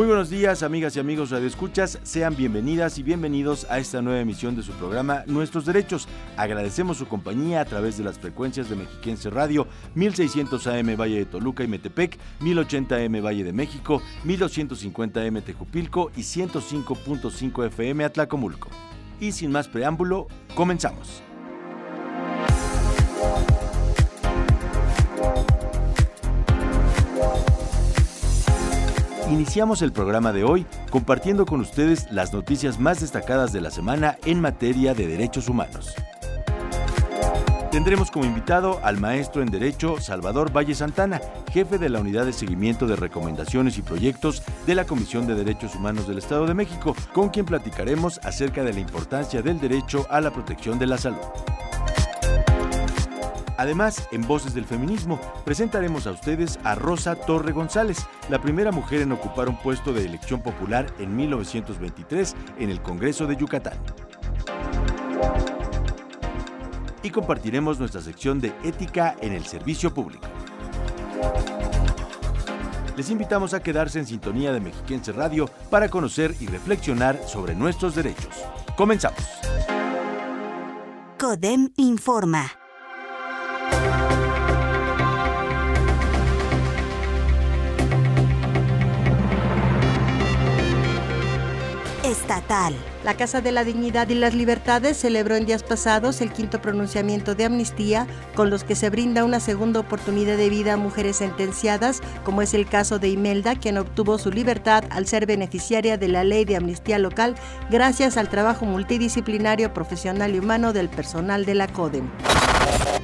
Muy buenos días, amigas y amigos radioescuchas. Sean bienvenidas y bienvenidos a esta nueva emisión de su programa Nuestros Derechos. Agradecemos su compañía a través de las frecuencias de Mexiquense Radio, 1600 AM Valle de Toluca y Metepec, 1080 AM Valle de México, 1250 AM Tejupilco y 105.5 FM Atlacomulco. Y sin más preámbulo, comenzamos. Iniciamos el programa de hoy compartiendo con ustedes las noticias más destacadas de la semana en materia de derechos humanos. Tendremos como invitado al maestro en Derecho Salvador Valle Santana, jefe de la Unidad de Seguimiento de Recomendaciones y Proyectos de la Comisión de Derechos Humanos del Estado de México, con quien platicaremos acerca de la importancia del derecho a la protección de la salud. Además, en Voces del Feminismo, presentaremos a ustedes a Rosa Torre González, la primera mujer en ocupar un puesto de elección popular en 1923 en el Congreso de Yucatán. Y compartiremos nuestra sección de ética en el servicio público. Les invitamos a quedarse en sintonía de Mexiquense Radio para conocer y reflexionar sobre nuestros derechos. Comenzamos. CODEM informa. La Casa de la Dignidad y las Libertades celebró en días pasados el quinto pronunciamiento de amnistía con los que se brinda una segunda oportunidad de vida a mujeres sentenciadas, como es el caso de Imelda, quien obtuvo su libertad al ser beneficiaria de la ley de amnistía local gracias al trabajo multidisciplinario, profesional y humano del personal de la CODEM.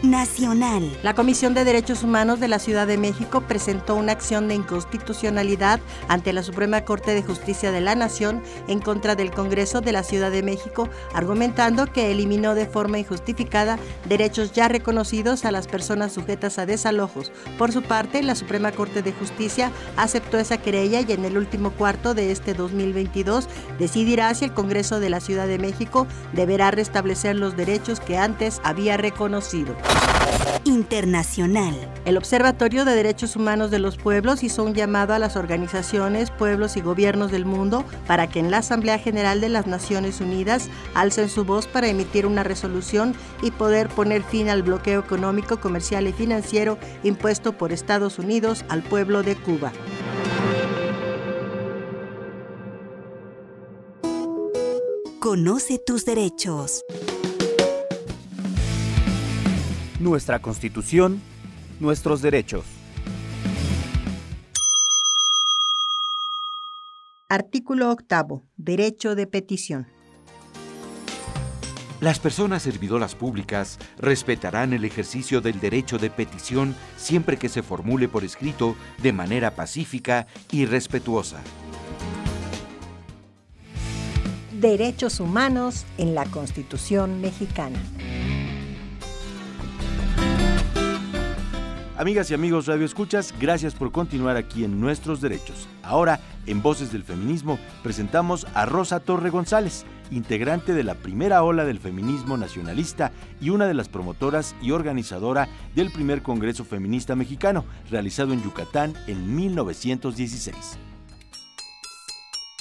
Nacional. La Comisión de Derechos Humanos de la Ciudad de México presentó una acción de inconstitucionalidad ante la Suprema Corte de Justicia de la Nación en contra del Congreso de la Ciudad de México, argumentando que eliminó de forma injustificada derechos ya reconocidos a las personas sujetas a desalojos. Por su parte, la Suprema Corte de Justicia aceptó esa querella y en el último cuarto de este 2022 decidirá si el Congreso de la Ciudad de México deberá restablecer los derechos que antes había reconocido. Internacional. El Observatorio de Derechos Humanos de los Pueblos hizo un llamado a las organizaciones, pueblos y gobiernos del mundo para que en la Asamblea General de las Naciones Unidas alcen su voz para emitir una resolución y poder poner fin al bloqueo económico, comercial y financiero impuesto por Estados Unidos al pueblo de Cuba. Conoce tus derechos. Nuestra Constitución, nuestros derechos. Artículo octavo. Derecho de petición. Las personas servidoras públicas respetarán el ejercicio del derecho de petición siempre que se formule por escrito de manera pacífica y respetuosa. Derechos humanos en la Constitución mexicana. Amigas y amigos Radio Escuchas, gracias por continuar aquí en Nuestros Derechos. Ahora, en Voces del Feminismo, presentamos a Rosa Torre González, integrante de la primera ola del feminismo nacionalista y una de las promotoras y organizadora del primer Congreso Feminista Mexicano, realizado en Yucatán en 1916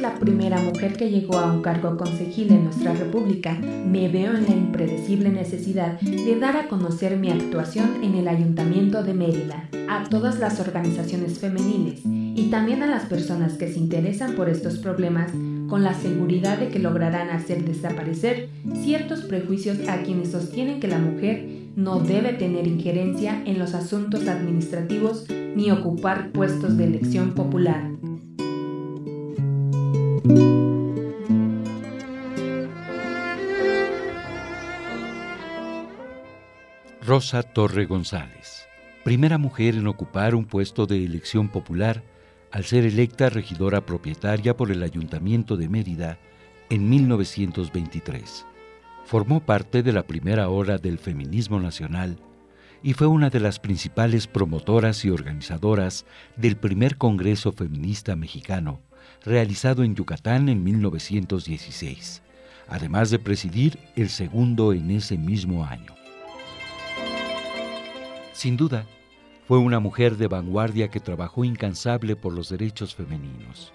La primera mujer que llegó a un cargo consejil en nuestra república, me veo en la impredecible necesidad de dar a conocer mi actuación en el Ayuntamiento de Mérida a todas las organizaciones femeniles y también a las personas que se interesan por estos problemas con la seguridad de que lograrán hacer desaparecer ciertos prejuicios a quienes sostienen que la mujer no debe tener injerencia en los asuntos administrativos ni ocupar puestos de elección popular. Rosa Torre González, primera mujer en ocupar un puesto de elección popular al ser electa regidora propietaria por el Ayuntamiento de Mérida en 1923. Formó parte de la primera hora del feminismo nacional y fue una de las principales promotoras y organizadoras del primer Congreso Feminista Mexicano realizado en Yucatán en 1916, además de presidir el segundo en ese mismo año. Sin duda, fue una mujer de vanguardia que trabajó incansable por los derechos femeninos.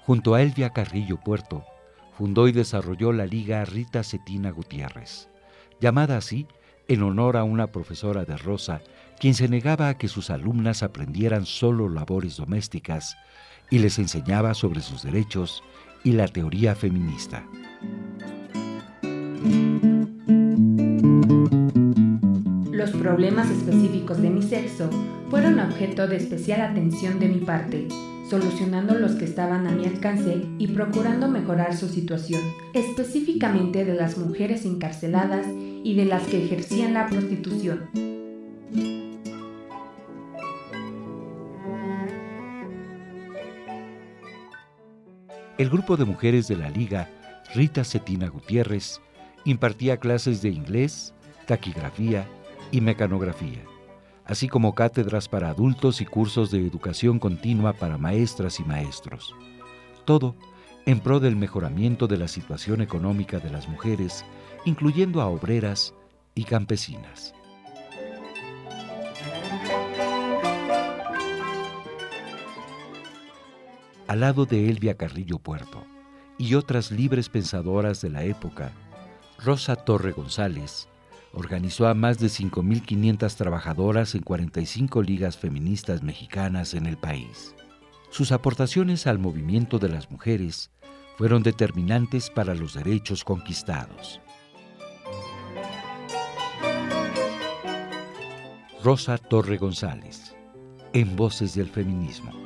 Junto a Elvia Carrillo Puerto, fundó y desarrolló la Liga Rita Cetina Gutiérrez, llamada así en honor a una profesora de Rosa, quien se negaba a que sus alumnas aprendieran solo labores domésticas y les enseñaba sobre sus derechos y la teoría feminista. Los problemas específicos de mi sexo fueron objeto de especial atención de mi parte, solucionando los que estaban a mi alcance y procurando mejorar su situación, específicamente de las mujeres encarceladas y de las que ejercían la prostitución. El grupo de mujeres de la Liga, Rita Cetina Gutiérrez, impartía clases de inglés, taquigrafía y mecanografía, así como cátedras para adultos y cursos de educación continua para maestras y maestros. Todo en pro del mejoramiento de la situación económica de las mujeres, incluyendo a obreras y campesinas. Al lado de Elvia Carrillo Puerto y otras libres pensadoras de la época, Rosa Torre González organizó a más de 5.500 trabajadoras en 45 ligas feministas mexicanas en el país. Sus aportaciones al movimiento de las mujeres fueron determinantes para los derechos conquistados. Rosa Torre González, en Voces del Feminismo.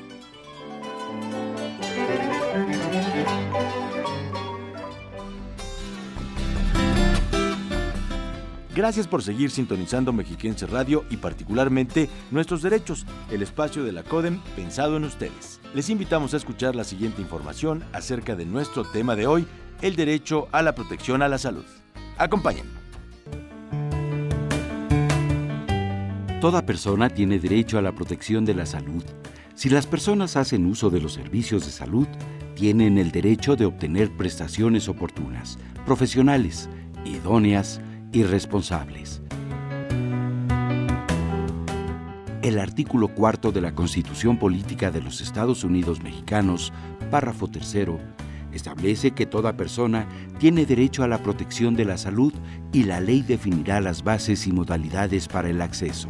Gracias por seguir sintonizando Mexiquense Radio y particularmente Nuestros Derechos, el espacio de la CODEM pensado en ustedes. Les invitamos a escuchar la siguiente información acerca de nuestro tema de hoy, el derecho a la protección a la salud. Acompáñenme. Toda persona tiene derecho a la protección de la salud. Si las personas hacen uso de los servicios de salud, tienen el derecho de obtener prestaciones oportunas, profesionales, idóneas, y responsables. El artículo cuarto de la Constitución Política de los Estados Unidos Mexicanos, párrafo tercero, establece que toda persona tiene derecho a la protección de la salud y la ley definirá las bases y modalidades para el acceso.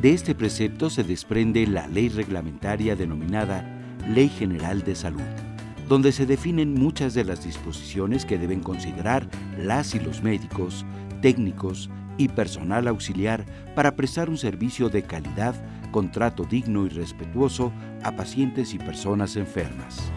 De este precepto se desprende la ley reglamentaria denominada Ley General de Salud donde se definen muchas de las disposiciones que deben considerar las y los médicos, técnicos y personal auxiliar para prestar un servicio de calidad con trato digno y respetuoso a pacientes y personas enfermas.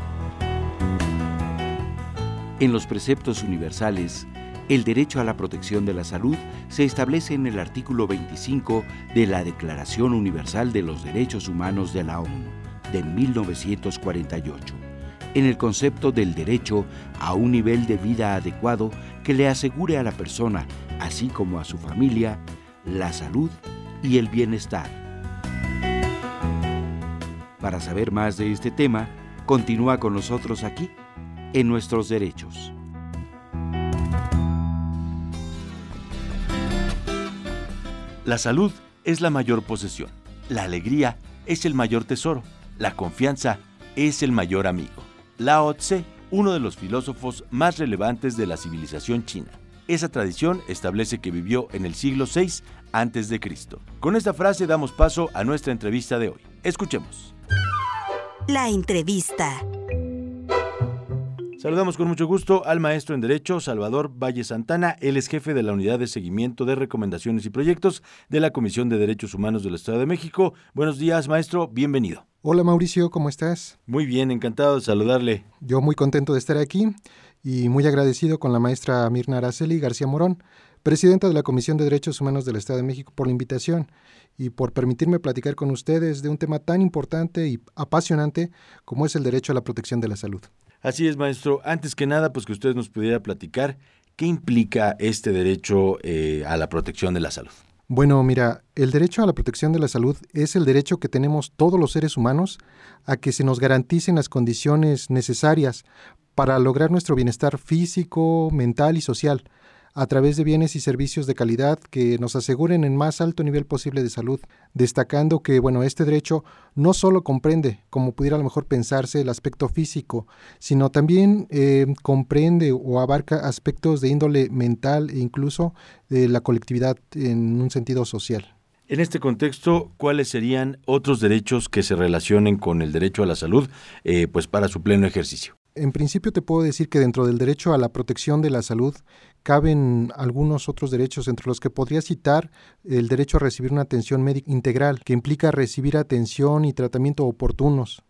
En los preceptos universales, el derecho a la protección de la salud se establece en el artículo 25 de la Declaración Universal de los Derechos Humanos de la ONU de 1948 en el concepto del derecho a un nivel de vida adecuado que le asegure a la persona, así como a su familia, la salud y el bienestar. Para saber más de este tema, continúa con nosotros aquí, en Nuestros Derechos. La salud es la mayor posesión, la alegría es el mayor tesoro, la confianza es el mayor amigo. Lao Tse, uno de los filósofos más relevantes de la civilización china. Esa tradición establece que vivió en el siglo VI a.C. Con esta frase damos paso a nuestra entrevista de hoy. Escuchemos. La entrevista. Saludamos con mucho gusto al maestro en Derecho, Salvador Valle Santana. Él es jefe de la Unidad de Seguimiento de Recomendaciones y Proyectos de la Comisión de Derechos Humanos del Estado de México. Buenos días, maestro. Bienvenido. Hola, Mauricio. ¿Cómo estás? Muy bien, encantado de saludarle. Yo muy contento de estar aquí y muy agradecido con la maestra Mirna Araceli García Morón, presidenta de la Comisión de Derechos Humanos del Estado de México, por la invitación y por permitirme platicar con ustedes de un tema tan importante y apasionante como es el derecho a la protección de la salud. Así es, maestro. Antes que nada, pues que usted nos pudiera platicar qué implica este derecho eh, a la protección de la salud. Bueno, mira, el derecho a la protección de la salud es el derecho que tenemos todos los seres humanos a que se nos garanticen las condiciones necesarias para lograr nuestro bienestar físico, mental y social, a través de bienes y servicios de calidad que nos aseguren el más alto nivel posible de salud, destacando que bueno, este derecho no solo comprende, como pudiera a lo mejor pensarse, el aspecto físico, sino también eh, comprende o abarca aspectos de índole mental e incluso de la colectividad en un sentido social. En este contexto, ¿cuáles serían otros derechos que se relacionen con el derecho a la salud, eh, pues para su pleno ejercicio? En principio te puedo decir que dentro del derecho a la protección de la salud caben algunos otros derechos, entre los que podría citar el derecho a recibir una atención médica integral, que implica recibir atención y tratamiento oportunos,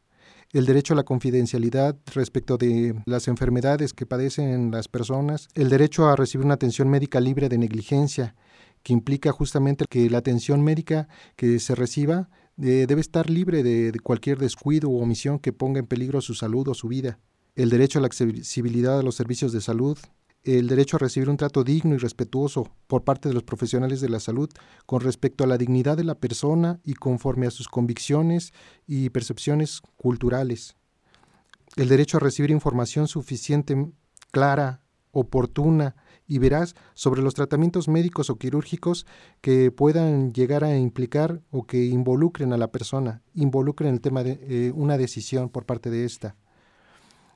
el derecho a la confidencialidad respecto de las enfermedades que padecen las personas, el derecho a recibir una atención médica libre de negligencia, que implica justamente que la atención médica que se reciba eh, debe estar libre de cualquier descuido u omisión que ponga en peligro su salud o su vida el derecho a la accesibilidad a los servicios de salud, el derecho a recibir un trato digno y respetuoso por parte de los profesionales de la salud con respecto a la dignidad de la persona y conforme a sus convicciones y percepciones culturales, el derecho a recibir información suficiente, clara, oportuna y veraz sobre los tratamientos médicos o quirúrgicos que puedan llegar a implicar o que involucren a la persona, involucren el tema de eh, una decisión por parte de esta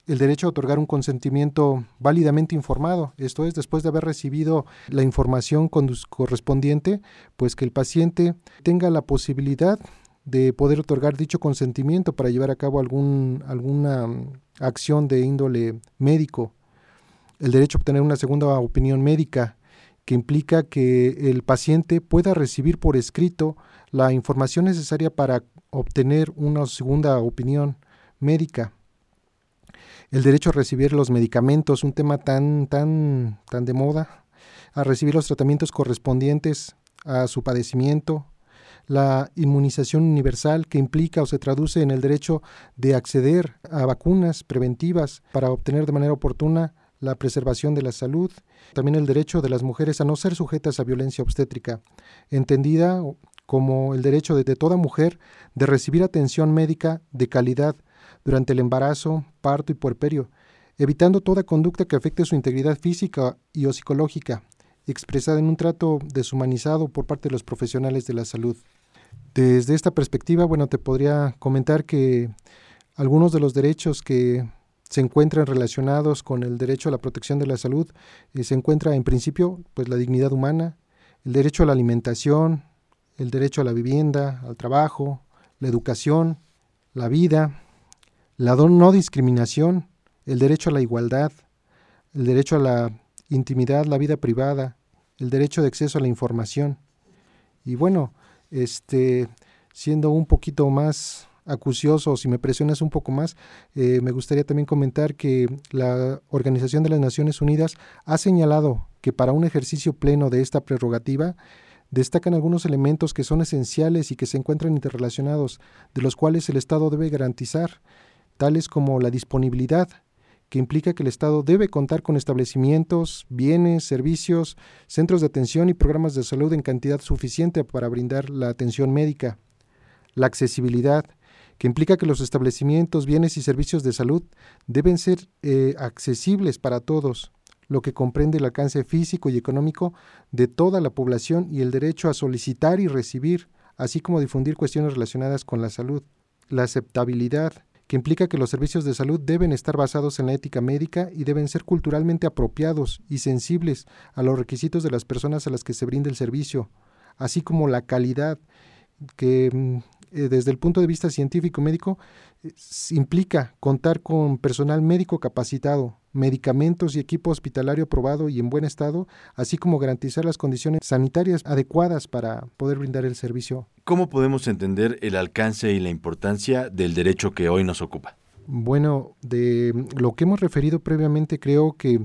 el derecho a otorgar un consentimiento válidamente informado, esto es, después de haber recibido la información correspondiente, pues que el paciente tenga la posibilidad de poder otorgar dicho consentimiento para llevar a cabo algún, alguna acción de índole médico. El derecho a obtener una segunda opinión médica, que implica que el paciente pueda recibir por escrito la información necesaria para obtener una segunda opinión médica el derecho a recibir los medicamentos, un tema tan, tan, tan de moda, a recibir los tratamientos correspondientes a su padecimiento, la inmunización universal que implica o se traduce en el derecho de acceder a vacunas preventivas para obtener de manera oportuna la preservación de la salud, también el derecho de las mujeres a no ser sujetas a violencia obstétrica, entendida como el derecho de, de toda mujer de recibir atención médica de calidad durante el embarazo, parto y puerperio, evitando toda conducta que afecte su integridad física y o psicológica, expresada en un trato deshumanizado por parte de los profesionales de la salud. Desde esta perspectiva, bueno, te podría comentar que algunos de los derechos que se encuentran relacionados con el derecho a la protección de la salud eh, se encuentra en principio pues la dignidad humana, el derecho a la alimentación, el derecho a la vivienda, al trabajo, la educación, la vida, la no discriminación, el derecho a la igualdad, el derecho a la intimidad, la vida privada, el derecho de acceso a la información. Y bueno, este, siendo un poquito más acucioso, si me presionas un poco más, eh, me gustaría también comentar que la Organización de las Naciones Unidas ha señalado que para un ejercicio pleno de esta prerrogativa, destacan algunos elementos que son esenciales y que se encuentran interrelacionados, de los cuales el Estado debe garantizar tales como la disponibilidad, que implica que el Estado debe contar con establecimientos, bienes, servicios, centros de atención y programas de salud en cantidad suficiente para brindar la atención médica. La accesibilidad, que implica que los establecimientos, bienes y servicios de salud deben ser eh, accesibles para todos, lo que comprende el alcance físico y económico de toda la población y el derecho a solicitar y recibir, así como difundir cuestiones relacionadas con la salud. La aceptabilidad, que implica que los servicios de salud deben estar basados en la ética médica y deben ser culturalmente apropiados y sensibles a los requisitos de las personas a las que se brinda el servicio, así como la calidad que mm, eh, desde el punto de vista científico médico implica contar con personal médico capacitado, medicamentos y equipo hospitalario aprobado y en buen estado, así como garantizar las condiciones sanitarias adecuadas para poder brindar el servicio. ¿Cómo podemos entender el alcance y la importancia del derecho que hoy nos ocupa? Bueno, de lo que hemos referido previamente, creo que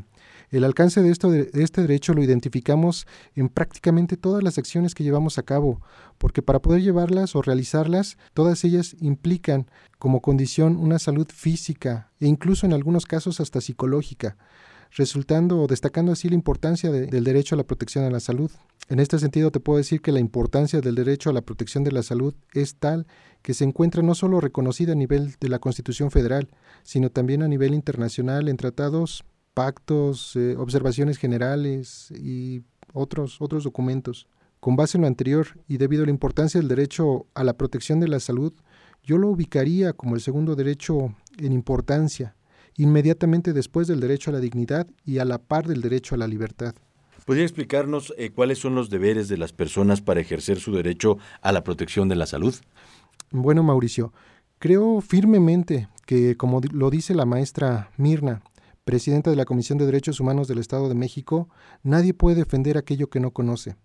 el alcance de, esto, de este derecho lo identificamos en prácticamente todas las acciones que llevamos a cabo, porque para poder llevarlas o realizarlas, todas ellas implican como condición una salud física e incluso en algunos casos hasta psicológica resultando o destacando así la importancia del derecho a la protección a la salud. En este sentido, te puedo decir que la importancia del derecho a la protección de la salud es tal que se encuentra no solo reconocida a nivel de la Constitución Federal, sino también a nivel internacional en tratados pactos, eh, observaciones generales y otros, otros documentos. Con base en lo anterior y debido a la importancia del derecho a la protección de la salud, yo lo ubicaría como el segundo derecho en importancia, inmediatamente después del derecho a la dignidad y a la par del derecho a la libertad. ¿Podría explicarnos eh, cuáles son los deberes de las personas para ejercer su derecho a la protección de la salud? Bueno, Mauricio, creo firmemente que, como lo dice la maestra Mirna, presidenta de la Comisión de Derechos Humanos del Estado de México, nadie puede defender aquello que no conoce.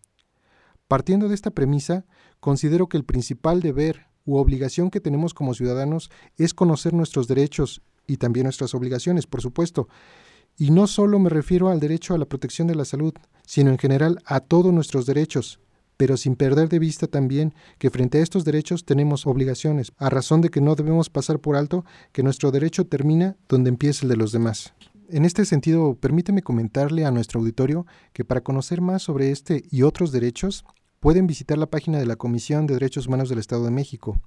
Partiendo de esta premisa, considero que el principal deber u obligación que tenemos como ciudadanos es conocer nuestros derechos y también nuestras obligaciones, por supuesto. Y no solo me refiero al derecho a la protección de la salud, sino en general a todos nuestros derechos, pero sin perder de vista también que frente a estos derechos tenemos obligaciones, a razón de que no debemos pasar por alto que nuestro derecho termina donde empieza el de los demás. En este sentido, permíteme comentarle a nuestro auditorio que para conocer más sobre este y otros derechos, pueden visitar la página de la Comisión de Derechos Humanos del Estado de México,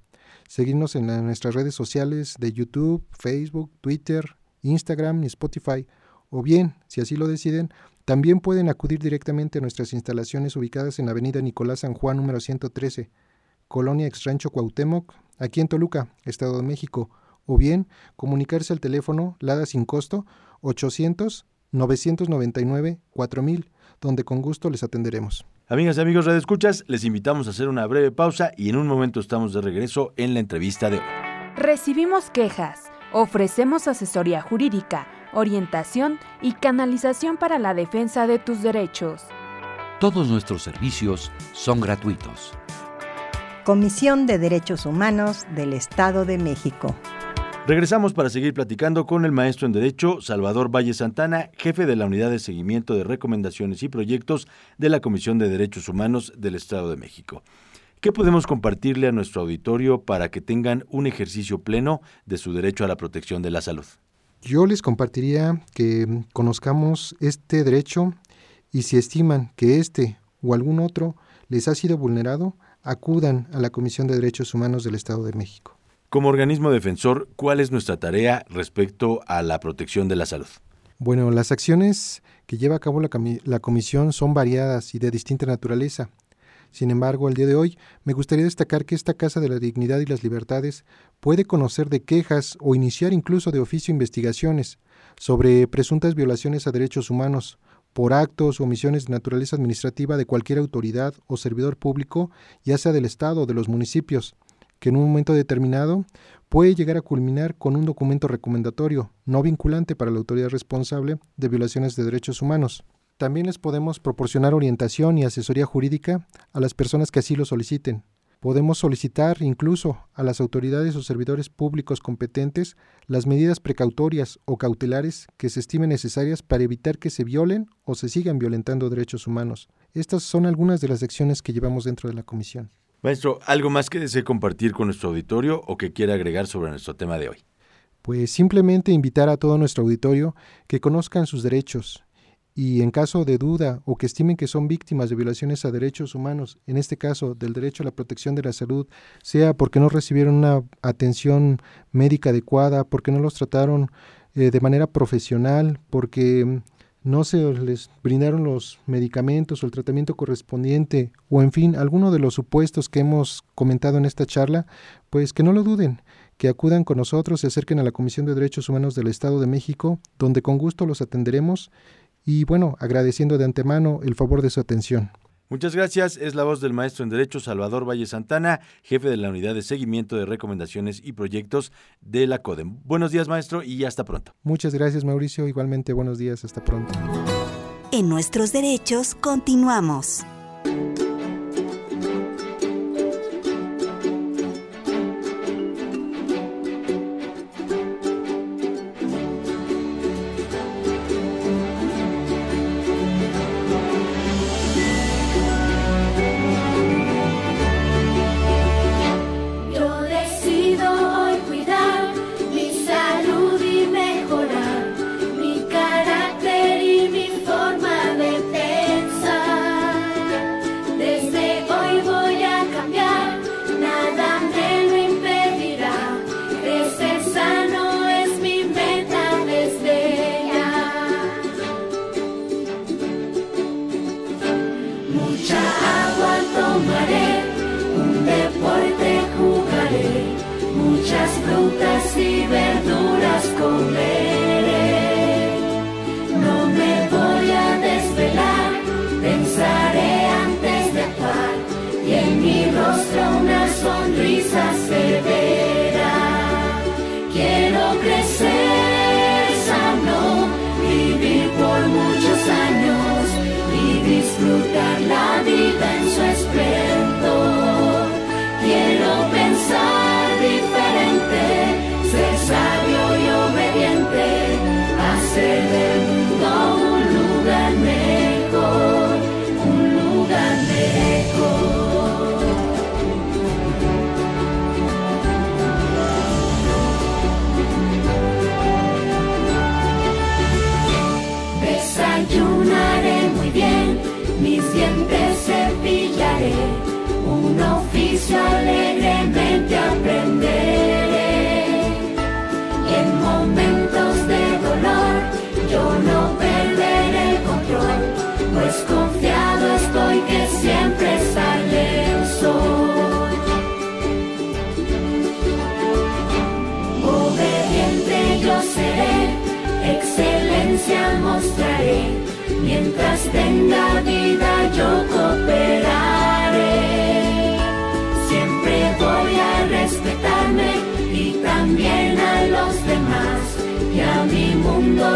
seguirnos en, nuestras redes sociales de YouTube, Facebook, Twitter, Instagram y Spotify, o bien, si así lo deciden, también pueden acudir directamente a nuestras instalaciones ubicadas en Avenida Nicolás San Juan número 113, Colonia Extrancho Cuauhtémoc, aquí en Toluca, Estado de México, o bien comunicarse al teléfono LADA sin costo 800 999 4000, donde con gusto les atenderemos. Amigas y amigos de Escuchas, les invitamos a hacer una breve pausa y en un momento estamos de regreso en la entrevista de hoy. Recibimos quejas, ofrecemos asesoría jurídica, orientación y canalización para la defensa de tus derechos. Todos nuestros servicios son gratuitos. Comisión de Derechos Humanos del Estado de México. Regresamos para seguir platicando con el maestro en Derecho Salvador Valle Santana, jefe de la Unidad de Seguimiento de Recomendaciones y Proyectos de la Comisión de Derechos Humanos del Estado de México. ¿Qué podemos compartirle a nuestro auditorio para que tengan un ejercicio pleno de su derecho a la protección de la salud? Yo les compartiría que conozcamos este derecho y si estiman que este o algún otro les ha sido vulnerado, acudan a la Comisión de Derechos Humanos del Estado de México. Como organismo defensor, ¿cuál es nuestra tarea respecto a la protección de la salud? Bueno, las acciones que lleva a cabo la, comisión son variadas y de distinta naturaleza. Sin embargo, al día de hoy me gustaría destacar que esta Casa de la Dignidad y las Libertades puede conocer de quejas o iniciar incluso de oficio investigaciones sobre presuntas violaciones a derechos humanos por actos o omisiones de naturaleza administrativa de cualquier autoridad o servidor público, ya sea del Estado o de los municipios, que en un momento determinado puede llegar a culminar con un documento recomendatorio no vinculante para la autoridad responsable de violaciones de derechos humanos. También les podemos proporcionar orientación y asesoría jurídica a las personas que así lo soliciten. Podemos solicitar incluso a las autoridades o servidores públicos competentes las medidas precautorias o cautelares que se estimen necesarias para evitar que se violen o se sigan violentando derechos humanos. Estas son algunas de las acciones que llevamos dentro de la comisión. Maestro, ¿algo más que desee compartir con nuestro auditorio o que quiera agregar sobre nuestro tema de hoy? Pues simplemente invitar a todo nuestro auditorio que conozcan sus derechos y en caso de duda o que estimen que son víctimas de violaciones a derechos humanos, en este caso del derecho a la protección de la salud, sea porque no recibieron una atención médica adecuada, porque no los trataron eh, de manera profesional, porque no se les brindaron los medicamentos o el tratamiento correspondiente o en fin, alguno de los supuestos que hemos comentado en esta charla, pues que no lo duden, que acudan con nosotros, se acerquen a la Comisión de Derechos Humanos del Estado de México, donde con gusto los atenderemos y bueno, agradeciendo de antemano el favor de su atención. Muchas gracias. Es la voz del maestro en Derecho Salvador Valle Santana, jefe de la Unidad de Seguimiento de Recomendaciones y Proyectos de la CODEM. Buenos días, maestro, y hasta pronto. Muchas gracias, Mauricio. Igualmente, buenos días. Hasta pronto. En nuestros derechos continuamos.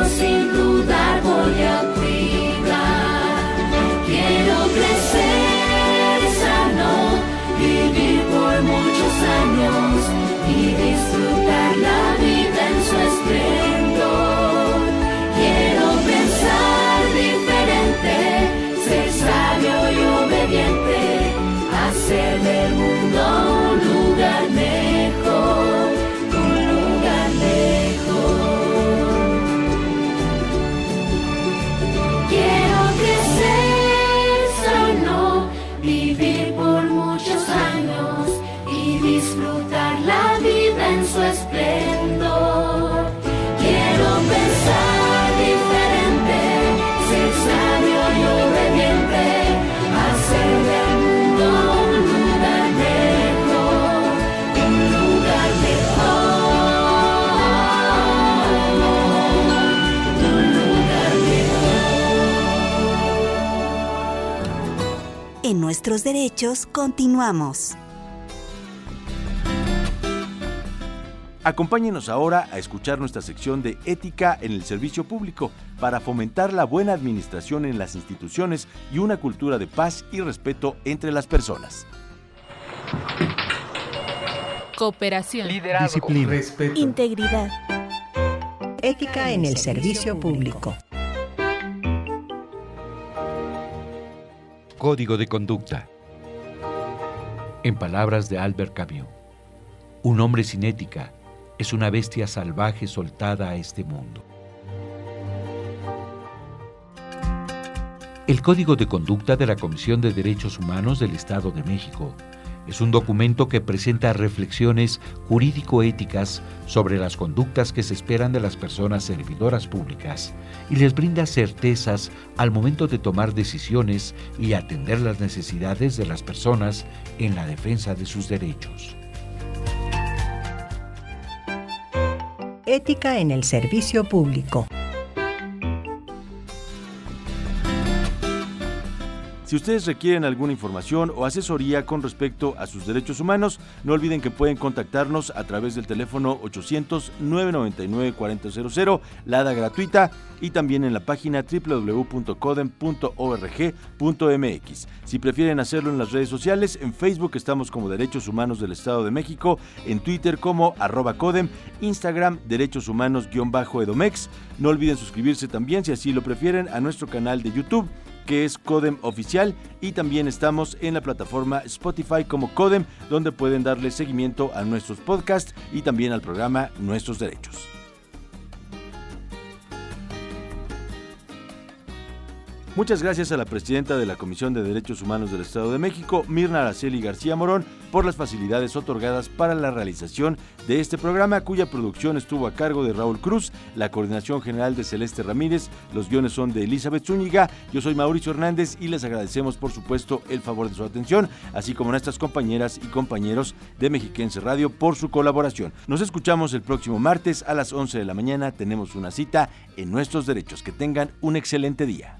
Sin dudar voy a cuidar. Quiero crecer sano, vivir por muchos años y disfrutar disfrutar la vida en su esplendor. Quiero pensar diferente, ser sabio y obediente, hacer del mundo un lugar mejor, un lugar mejor, un lugar mejor. En nuestros derechos continuamos. Acompáñenos ahora a escuchar nuestra sección de Ética en el Servicio Público para fomentar la buena administración en las instituciones y una cultura de paz y respeto entre las personas. Cooperación. Disciplina. Integridad. Ética en el servicio público. Código de conducta. En palabras de Albert Camus, un hombre sin ética es una bestia salvaje soltada a este mundo. El Código de Conducta de la Comisión de Derechos Humanos del Estado de México es un documento que presenta reflexiones jurídico-éticas sobre las conductas que se esperan de las personas servidoras públicas y les brinda certezas al momento de tomar decisiones y atender las necesidades de las personas en la defensa de sus derechos. Ética en el servicio público. Si ustedes requieren alguna información o asesoría con respecto a sus derechos humanos, no olviden que pueden contactarnos a través del teléfono 800-999-4000, LADA gratuita, y también en la página www.codem.org.mx. Si prefieren hacerlo en las redes sociales, en Facebook estamos como Derechos Humanos del Estado de México, en Twitter como arroba Codem, Instagram Derechos Humanos-Edomex. No olviden suscribirse también, si así lo prefieren, a nuestro canal de YouTube que es Codem Oficial y también estamos en la plataforma Spotify como Codem, donde pueden darle seguimiento a nuestros podcasts y también al programa Nuestros Derechos. Muchas gracias a la presidenta de la Comisión de Derechos Humanos del Estado de México, Mirna Araceli García Morón, por las facilidades otorgadas para la realización de este programa, cuya producción estuvo a cargo de Raúl Cruz, la coordinación general de Celeste Ramírez, los guiones son de Elizabeth Zúñiga, yo soy Mauricio Hernández y les agradecemos por supuesto el favor de su atención, así como a nuestras compañeras y compañeros de Mexiquense Radio por su colaboración. Nos escuchamos el próximo martes a las 11 de la mañana, tenemos una cita en Nuestros Derechos. Que tengan un excelente día.